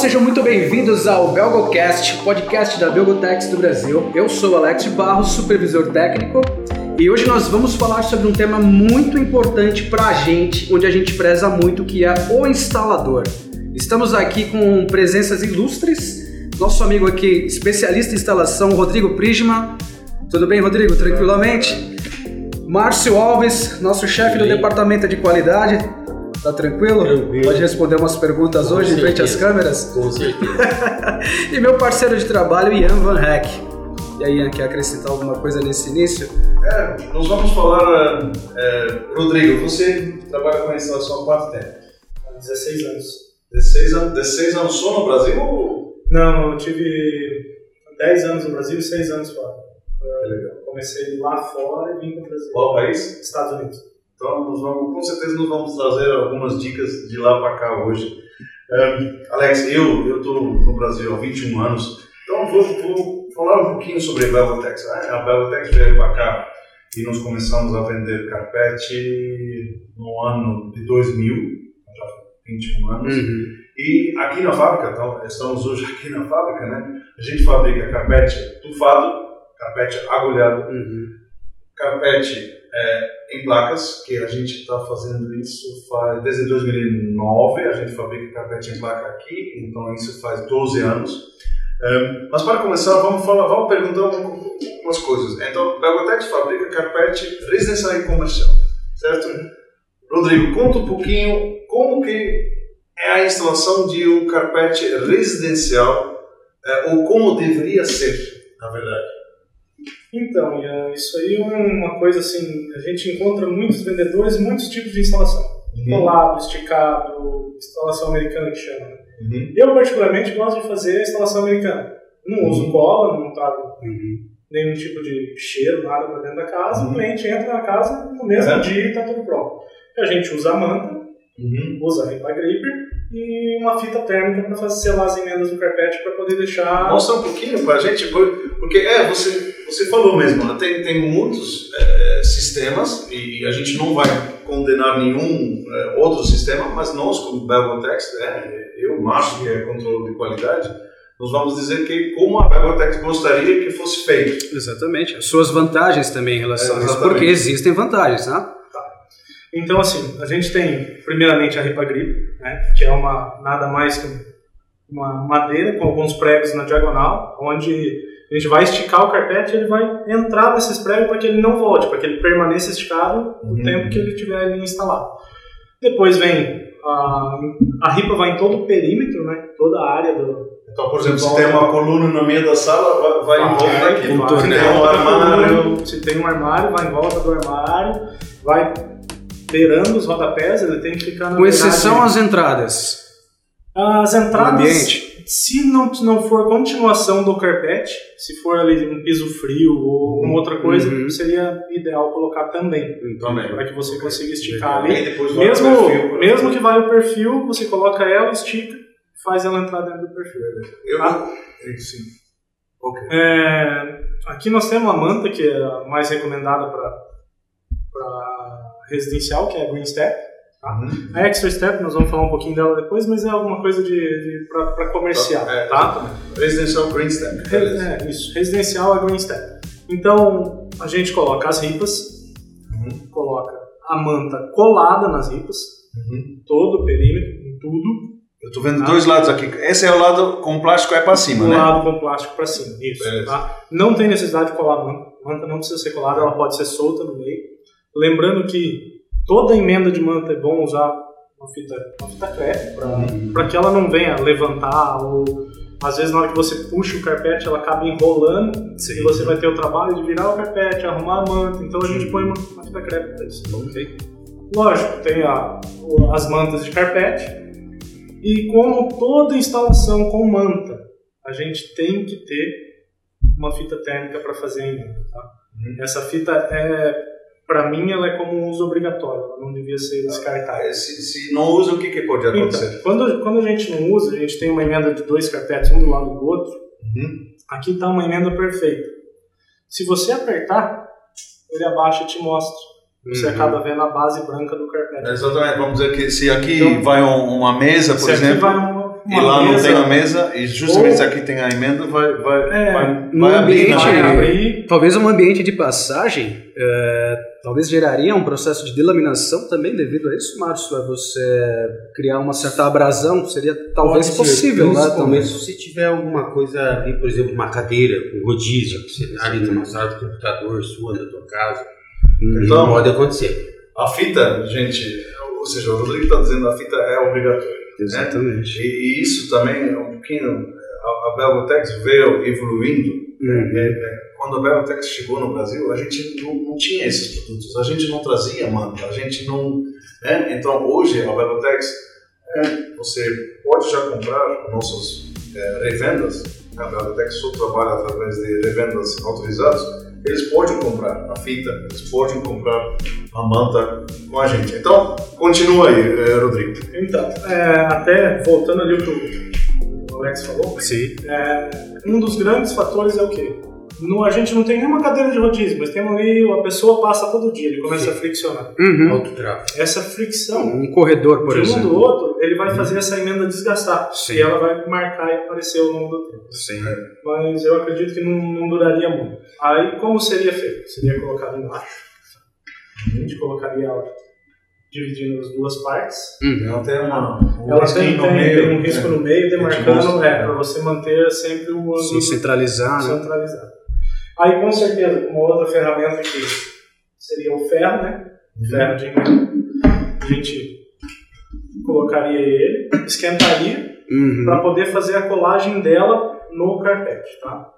sejam muito bem-vindos ao BelgoCast, podcast da Belgotex do Brasil. Eu sou Alex Barros, supervisor técnico, e hoje nós vamos falar sobre um tema muito importante para a gente, onde a gente preza muito, que é o instalador. Estamos aqui com presenças ilustres, nosso amigo aqui, especialista em instalação, Rodrigo Prisma. Tudo bem, Rodrigo? Tranquilamente? Márcio Alves, nosso chefe do departamento de qualidade. Tá tranquilo? Tranquilo. Pode responder umas perguntas Com hoje em frente às certeza. câmeras? Com certeza. e meu parceiro de trabalho, Ian Van Heck. E aí, Ian, quer acrescentar alguma coisa nesse início? É, nós vamos falar, é, Rodrigo, você trabalha com a instalação há quanto tempo? Há 16 anos. 16 anos, 16 anos só no Brasil ou... Não, eu tive 10 anos no Brasil e 6 anos fora. Eu comecei lá fora e vim para o Brasil. Qual país? Estados Unidos. Então, nós vamos, com certeza, nós vamos trazer algumas dicas de lá para cá hoje. É, Alex, eu estou no Brasil há 21 anos, então vou, vou falar um pouquinho sobre a Belgotex. A Belgotex veio para cá e nós começamos a vender carpete no ano de 2000, já faz 21 anos. E aqui na fábrica, então, estamos hoje aqui na fábrica, né? A gente fabrica carpete tufado, carpete agulhado, carpete é, em placas, que a gente está fazendo isso faz, desde 2009, a gente fabrica carpete em placa aqui, então isso faz 12 anos. É, mas para começar, vamos falar, vamos perguntar um- umas coisas. Então, Belgotex fabrica carpete residencial e comercial, certo? Rodrigo, conta um pouquinho como que é a instalação de um carpete residencial eh, ou como deveria ser, na verdade. Então, Ian, isso aí é uma coisa assim, a gente encontra muitos vendedores, muitos tipos de instalação. Colado, esticado, instalação americana que chama. né? Uhum. Eu, particularmente, gosto de fazer a instalação americana. Não uso cola, não trago nenhum tipo de cheiro, nada para dentro da casa. Uhum. O cliente entra na casa no mesmo Uhum. dia e está tudo pronto. A gente usa a manta, Uhum. usa a ripa gripper e uma fita térmica para fazer selar as emendas do carpete para poder deixar. Mostra um pouquinho para a gente, por- porque é, você, você falou mesmo, né? tem, tem muitos eh, sistemas e a gente não vai condenar nenhum eh, outro sistema, mas nós, como Belgotex, né, eu, Márcio, que é controle de qualidade, nós vamos dizer que como a Belgotex gostaria que fosse feito. Exatamente. As suas vantagens também em relação É, a isso, porque existem vantagens, né? Então, assim, a gente tem primeiramente a ripa gripper, né, que é uma nada mais que uma madeira com alguns pregos na diagonal, onde a gente vai esticar o carpete e ele vai entrar nesses pregos para que ele não volte, para que ele permaneça esticado o Uhum. tempo que ele estiver ali instalado. Depois vem a, a ripa vai em todo o perímetro, né, toda a área do, Então, por exemplo, se tem uma coluna no meio da sala, vai, vai em volta Vai, daqui. vai, Se vai, tem um armário, Se tem um armário, vai em volta do armário, vai beirando os rodapés, ele tem que ficar na Com exceção às entradas. As entradas, ambiente. se não, não for continuação do carpete, se for ali um piso frio ou alguma outra coisa, Uhum. seria ideal colocar também, Também. para que você consiga esticar ali. Mesmo, perfil, mesmo que vai o perfil, você coloca ela, estica, faz ela entrar dentro do perfil. Eu, Tá? Sim. Ok. É, aqui nós temos a manta, que é a mais recomendada para residencial, que é a Green Step. Uhum. A Extra Step, nós vamos falar um pouquinho dela depois, mas é alguma coisa de, de para comercial, É, tá? Residencial Green Step. Beleza. É, isso, residencial é Green Step. Então, a gente coloca as ripas, Uhum. coloca a manta colada nas ripas, Uhum. todo o perímetro, em tudo, Eu tô vendo dois lados aqui. Esse é o lado com o plástico é para cima, né? colado com plástico para cima. Isso, Beleza. tá? Não tem necessidade de colar a manta. A manta não precisa ser colada, ela pode ser solta no meio. Lembrando que toda emenda de manta é bom usar uma fita, uma fita crepe para que ela não venha levantar ou às vezes na hora que você puxa o carpete ela acaba enrolando e você vai ter o trabalho de virar o carpete, arrumar a manta. Então a gente põe uma, uma fita crepe para isso. Lógico, tem a, as mantas de carpete e como toda instalação com manta, a gente tem que ter uma fita térmica para fazer a emenda. Tá? Essa fita é, para mim, ela é como um uso obrigatório. Ela não devia ser descartada. Ah, Se, se não usa, o que, que pode acontecer? Então, quando, quando a gente não usa, a gente tem uma emenda de dois carpetes, um do lado do outro. Uhum. Aqui está uma emenda perfeita. Se você apertar, ele abaixa e te mostra. Você Uhum. acaba vendo a base branca do carpete. Exatamente, vamos dizer que se aqui Então, vai um- uma mesa, por Se aqui exemplo, vai uma, e lá mesa, não tem a mesa, e justamente ou, aqui tem a emenda, vai, vai, é, vai, vai abrir, vai abrir. Talvez um ambiente de passagem, é, talvez geraria um processo de delaminação também devido a isso, Márcio? É você criar uma certa abrasão, seria talvez Pode possível, né? Também se tiver alguma coisa ali, por exemplo, uma cadeira, um rodízio, que você está ali numa sala de computador sua, na tua casa, então, pode acontecer. A fita, gente, ou seja, o Rodrigo está dizendo a fita é obrigatória. Né? Exatamente. Né? E, e, isso também é um pouquinho. A, a Belgotex veio evoluindo. Uhum. É, é, quando a Belgotex chegou no Brasil, a gente não, não, tinha esses produtos, a gente não trazia manta, a gente não. Né? Então hoje a Belgotex, é, você pode já comprar nossas é, revendas. A Belgotex só trabalha através de revendas autorizadas eles podem comprar a fita, eles podem comprar a manta com a gente. Então, continua aí, Rodrigo. Então, é, até voltando ali que o Alex falou, Sim. É, um dos grandes fatores é o quê? No, a gente não tem nenhuma cadeira de rodízio, mas tem ali, a pessoa passa todo dia, ele começa Sim. a friccionar. Uhum. Essa fricção. Um corredor, por de exemplo. De um do outro, ele vai fazer essa emenda desgastar. Sim. E ela vai marcar e aparecer ao longo do tempo. Sim. Mas eu acredito que não, não duraria muito. Aí, como seria feito? Seria colocado embaixo. A gente colocaria ela dividindo as duas partes. Uhum. Ela tem uma, um ela tem, tem, meio, tem um risco é. no meio, demarcando, é, para você manter sempre o ângulo. Sim, centralizar. Né? Centralizar. Né? Aí, com certeza, uma outra ferramenta que seria o ferro, né? O ferro de emenda. A gente colocaria ele, esquentaria, uhum. para poder fazer a colagem dela no carpete, tá?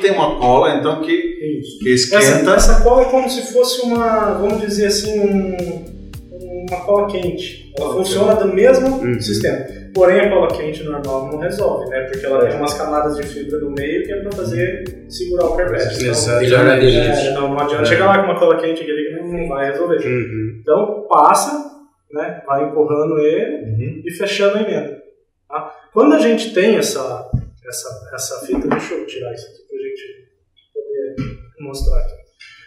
Tem uma cola, então, que, que esquenta. Essa, essa, cola é como se fosse uma, vamos dizer assim, um, uma cola quente. Ela funciona do mesmo uhum. sistema. Porém, a cola quente normal não resolve, né? Porque ela tem umas camadas de fibra no meio que é para fazer segurar o carpete. Então, Exato. É, não, não adianta é. chegar lá com uma cola quente que não, não vai resolver. Uhum. Então, passa, né? vai empurrando ele uhum. e fechando a emenda. Tá? Quando a gente tem essa, essa, essa fita, deixa eu tirar isso aqui mostrar aqui.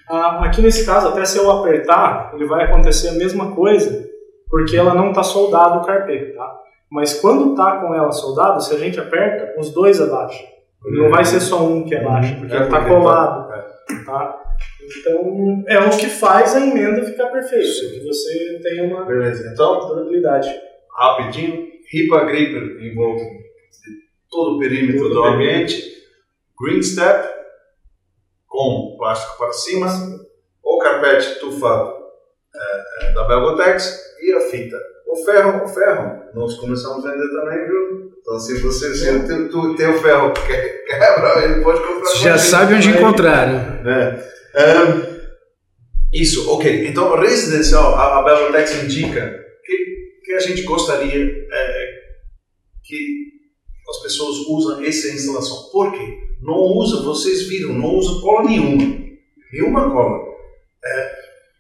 Ah, aqui nesse caso, até se eu apertar, ele vai acontecer a mesma coisa, porque ela não está soldada o carpê, tá? Mas quando está com ela soldada, se a gente aperta, os dois abaixam. Não vai ser só um que abaixa, porque é, está colado, tá? Então, é o que faz a emenda ficar perfeita, que você tem uma Beleza. Então, durabilidade. Rapidinho, ripa gripper em volta de todo o perímetro todo do ambiente, green step, para cima, o carpete tufado é, é, da Belgotex e a fita. O ferro, o ferro, nós começamos a vender também, viu? Então, se você se tu, tu tem o ferro que quebra, ele pode comprar. Você já sabe onde encontrar, né? É, isso, ok. Então, residencial, a, a Belgotex indica que, que a gente gostaria é, que as pessoas usam essa instalação. Por quê? não usa, vocês viram, não usa cola nenhuma. Nenhuma cola. É,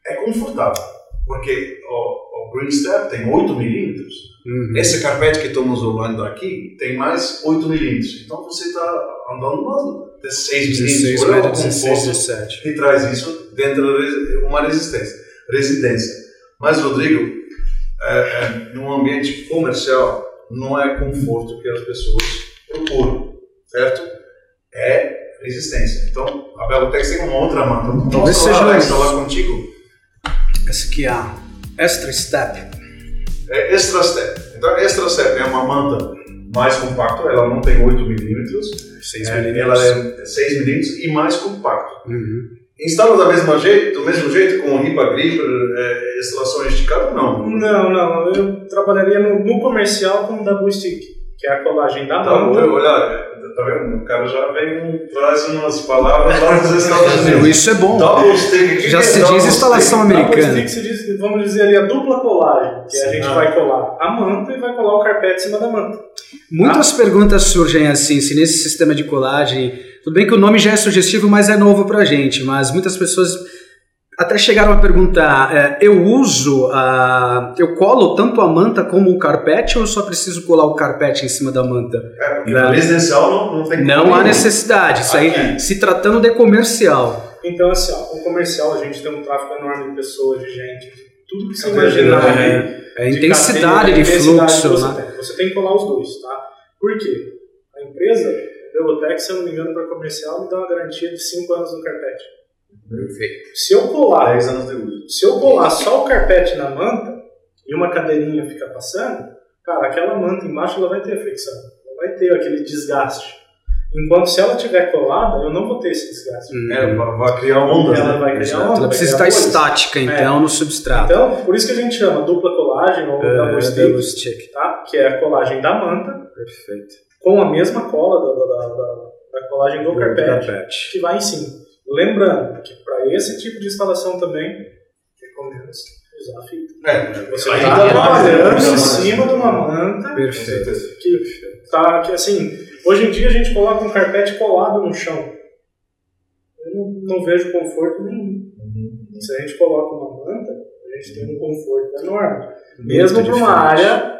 é confortável, porque o, o Green Step tem 8 milímetros. Uhum. Esse carpete que estamos usando aqui tem mais 8 milímetros. Então você está andando de 6 milímetros por hora, 16, 17. e traz isso dentro de uma resistência, residência. Mas, Rodrigo, é, é, num ambiente comercial, não é conforto que as pessoas procuram, certo? é resistência. Então, a Belotex tem uma outra manta. Talvez seja Alex, lá contigo. Essa aqui é a Extra Step. É Extra Step. Então, Extra Step é uma manta mais compacta, ela não tem 8 milímetros. 6 é, milímetros. Ela é 6 milímetros e mais compacto. Uhum. Instala da mesma jeito, do mesmo jeito com ripa gripper, é, instalação esticada? Não. Não, não. Eu trabalharia no, no comercial com double stick que é a colagem da Tá, manta. olha, tá vendo? O cara já vem, traz umas palavras lá dos Estados Unidos. Isso é bom. Double stick. O que Já que é se double diz stick? instalação Double americana. stick se diz, vamos dizer ali, a dupla colagem, que a gente Ah. vai colar a manta e vai colar o carpete em cima da manta. Muitas perguntas surgem assim, se nesse sistema de colagem. Tudo bem que o nome já é sugestivo, mas é novo pra gente. Mas muitas pessoas até chegaram a perguntar: é, eu uso, a, eu colo tanto a manta como o carpete ou eu só preciso colar o carpete em cima da manta? É, porque Não. no residencial não, não tem Não há nenhum. necessidade. Isso aí, Aqui. se tratando de comercial. Então, assim, ó, o comercial, a gente tem um tráfego enorme de pessoas, de gente, de tudo que você É imaginar. aí. É a de intensidade cadeia, de intensidade fluxo. Você, né? tem. você tem que colar os dois, tá? Por quê? A empresa, a Belotec, se eu não me engano, para comercial, me dá uma garantia de 5 anos no carpete. Perfeito. Se eu colar 10 anos de uso. Se eu colar só o carpete na manta e uma cadeirinha fica passando, cara, aquela manta embaixo ela vai ter fricção, ela vai ter aquele desgaste. Enquanto se ela tiver colada, eu não vou ter esse desgaste. É, vai, criar ondas, Ela né? vai criar onda, Ela precisa estar estática, então, no substrato. Então, por isso que a gente chama dupla colagem ou É, double double stick, stick. tá? que é a colagem da manta Perfeito. Com a mesma cola da, da, da, da- colagem do carpete. Carpete. que vai em cima. Lembrando que para esse tipo de instalação também, recomenda-se usar a fita. É, Você está trabalhando em cima de uma manta Perfeito. que, tá, que assim, hoje em dia a gente coloca um carpete colado no chão. Eu não, não vejo conforto nenhum. Se a gente coloca uma manta, a gente tem um conforto enorme. Mesmo para uma área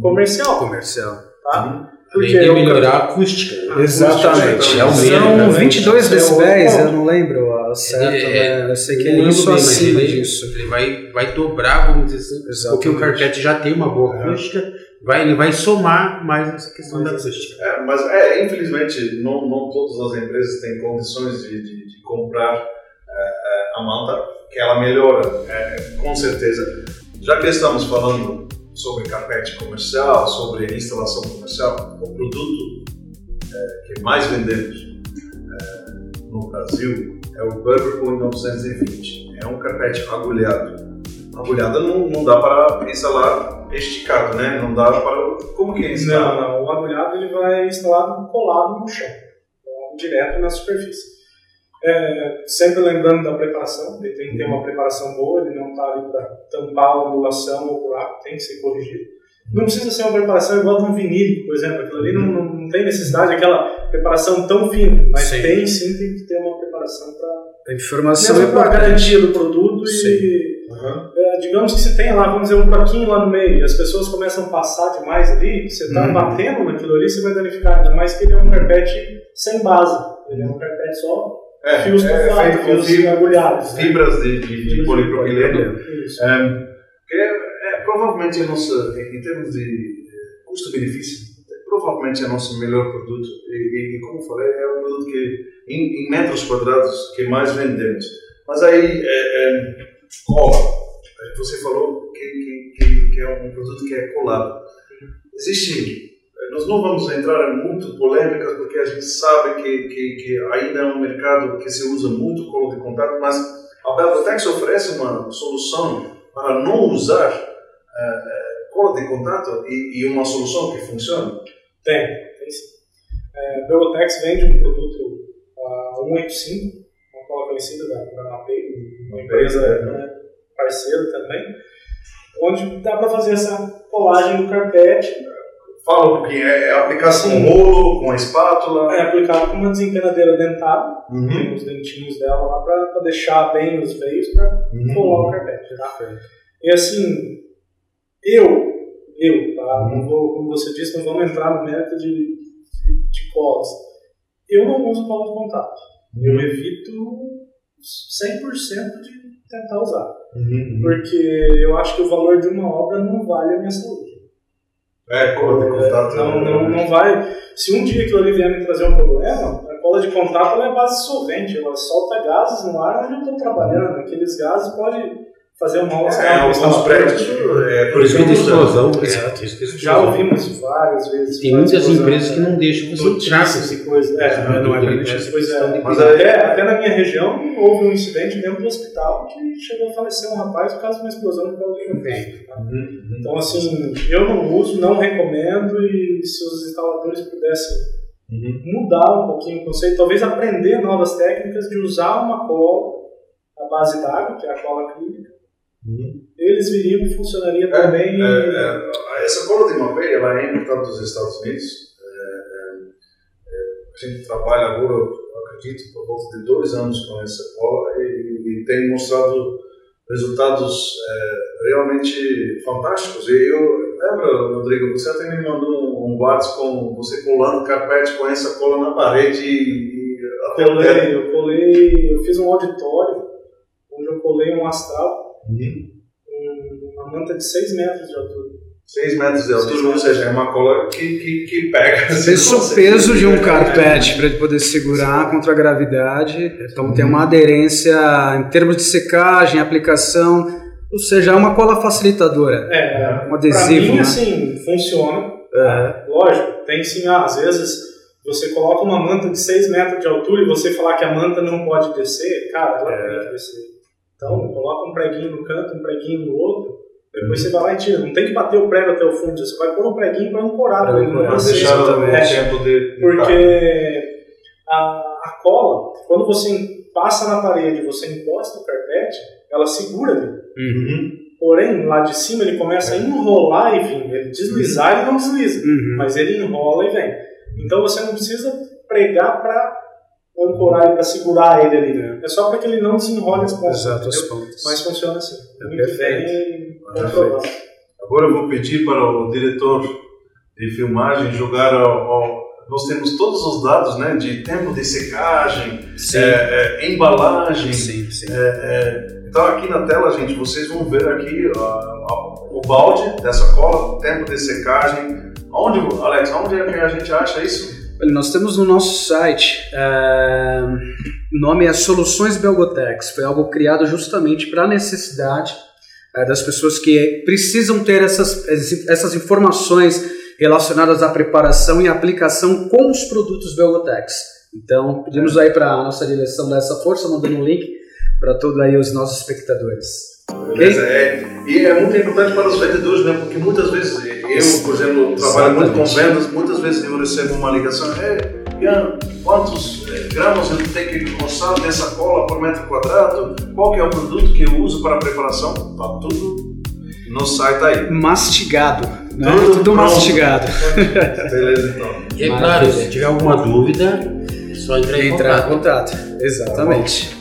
comercial, comercial. tá? Além Porque de eu- melhorar a acústica. né? Exatamente. É o São mínimo, 22 né? decibéis, É o- eu não lembro certo, Ele é- né? eu sei que Eu é isso bem, mas acima ele- disso. Ele vai, vai dobrar, vamos dizer assim, Exatamente. porque o carpete já tem uma boa acústica, vai, ele vai somar mais nessa questão da acústica. É, mas é, infelizmente não, não todas as empresas têm condições de, de, de comprar é, é, a manta, que ela melhora, é, com certeza. Já que estamos falando sobre carpete comercial, sobre instalação comercial, o produto é, que mais vendemos é, no Brasil é o Burberry 920. É um carpete agulhado. Agulhada não, não dá para instalar esticado, né? Não dá para... Como que é instalar? Não, não. O agulhado ele vai instalado colado no chão, colado direto na superfície. É, sempre lembrando da preparação, ele tem que ter uma preparação boa, ele não está ali para tampar a ondulação ou buraco, tem que ser corrigido. Não precisa ser uma preparação igual de um vinílico, por exemplo, aquilo ali não, não, não tem necessidade daquela preparação tão fina, mas Sim. tem sim, tem que ter uma preparação para A informação é mesmo para importante. garantia do produto e é, digamos que você tem lá, vamos dizer, um buraquinho lá no meio e as pessoas começam a passar demais ali, você está Uhum. batendo naquilo ali, você vai danificar, ainda mais que ele é um carpete sem base, ele é um carpete só É, fios é, feito com fios né? fibras de, de, de polipropileno. Um, que é, é provavelmente a nossa, em termos de custo-benefício, é provavelmente é o nosso melhor produto. E, e, e como falei, é o produto que, em, em metros quadrados, que mais vendemos. Mas aí, é, é, cola. Você falou que, que, que, que é um produto que é colado. Existe nós não vamos entrar em muito polêmicas porque a gente sabe que, que, que ainda é um mercado que se usa muito colo de contato, mas a Belgotex oferece uma solução para não usar eh, eh, cola de contato e, e uma solução que funciona. Tem, tem sim. É, a Belotex vende um produto a 185, uma cola conhecida da, da Mapei, uma empresa né, parceira também, onde dá para fazer essa colagem do carpete Fala um pouquinho, é, é aplicado com Sim. rolo, com a espátula. É aplicado com uma desempenadeira dentada, Uhum. tem os dentinhos dela lá para deixar bem os veios para Uhum. colar o carpete. Tá? E assim, eu, eu, tá? Não vou, como você disse, não vamos entrar no mérito de, de, de colas. Eu não uso cola de contato. Eu evito 100% de tentar usar. Uhum. Porque eu acho que o valor de uma obra não vale a minha saúde. É, cola de contato. Não, não, não vai. Se um dia aquilo ali vier me trazer um problema, a cola de contato ela é base solvente, ela solta gases no ar onde eu estou trabalhando. Aqueles gases podem fazer uma aula É, alguns prédios, é, por Risco de exemplo, explosão. de Já explosão. ouvimos várias vezes. Tem muitas explosão, empresas que né? não deixam você entrar. e coisas. É, Não, não é permitido. Pois é, Mas até, até na minha região houve um incidente dentro do hospital que chegou a falecer um rapaz por causa de uma explosão por causa de um vento. Então, assim, eu não uso, não recomendo e se os instaladores pudessem mudar um pouquinho o conceito, talvez aprender novas técnicas de usar uma cola à base d'água, que é a cola acrílica, eles viriam que funcionaria também. É, é, essa cola de mapeia ela é importada dos Estados Unidos. É, é, é, a gente trabalha agora, eu acredito, por volta de dois anos com essa cola e, e tem mostrado resultados é, realmente fantásticos. E eu lembra, Rodrigo, você até me mandou um, um WhatsApp com você colando carpete com essa cola na parede e, e teto. colei, eu colei, eu fiz um auditório onde eu colei um astral, um- uma manta de 6 metros de altura. 6 metros de altura, ou seja, é uma cola que, que, que pega. Pensa o peso de um carpete para ele poder segurar contra a gravidade. Então tem uma aderência em termos de secagem, aplicação, ou seja, é uma cola facilitadora. É, Um adesivo, pra mim, né? assim, funciona. É. Lógico, tem sim, ah, às vezes você coloca uma manta de 6 metros de altura e você falar que a manta não pode descer, cara, ela tem que descer. Então, coloca um preguinho no canto, um preguinho no outro, depois você vai lá e tira. Não tem que bater o prego até o fundo, você vai pôr um preguinho para ancorar, ancorar, Para descer. deixar o Exatamente. tempo de. Porque a, a cola, quando você passa na parede, você encosta o carpete, ela segura ali. Uhum. Porém, lá de cima ele começa a enrolar e vir. Ele deslizar, ele não desliza. Uhum. Mas ele enrola e vem. Então você não precisa pregar para ancorar ele, para segurar ele ali. É só para que ele não desenrole as pontas. Exato, entendeu? pontos. Mas funciona assim. É Muito perfeito. bem controlado. Agora eu vou pedir para o diretor de filmagem jogar ao, ao- nós temos todos os dados, né, de tempo de secagem, é, é, embalagem. Sim, sim. Então aqui na tela, gente, vocês vão ver aqui ó, ó, o balde dessa cola, tempo de secagem. Onde, Alex, onde é que a gente acha isso? Olha, Nós temos no nosso site, o nome é Soluções Belgotex. Foi algo criado justamente para a necessidade é, das pessoas que precisam ter essas, essas informações relacionadas à preparação e aplicação com os produtos Belgotex. Então, pedimos aí para a nossa direção dar essa força, mandando um link para todos aí os nossos espectadores. Beleza? É, e é muito importante para os vendedores, né? Porque muitas vezes, eu, por exemplo, trabalho muito com vendas, muitas vezes eu recebo uma ligação, é, Ian, quantos eh, gramas eu tenho que constar nessa cola por metro quadrado? Qual que é o produto que eu uso para a preparação? Tá tudo no site aí. Mastigado, né? Tudo Tudo mastigado. Beleza, então. E é claro, se tiver alguma dúvida, é só entrar em Entrar em contato. contato. Exatamente.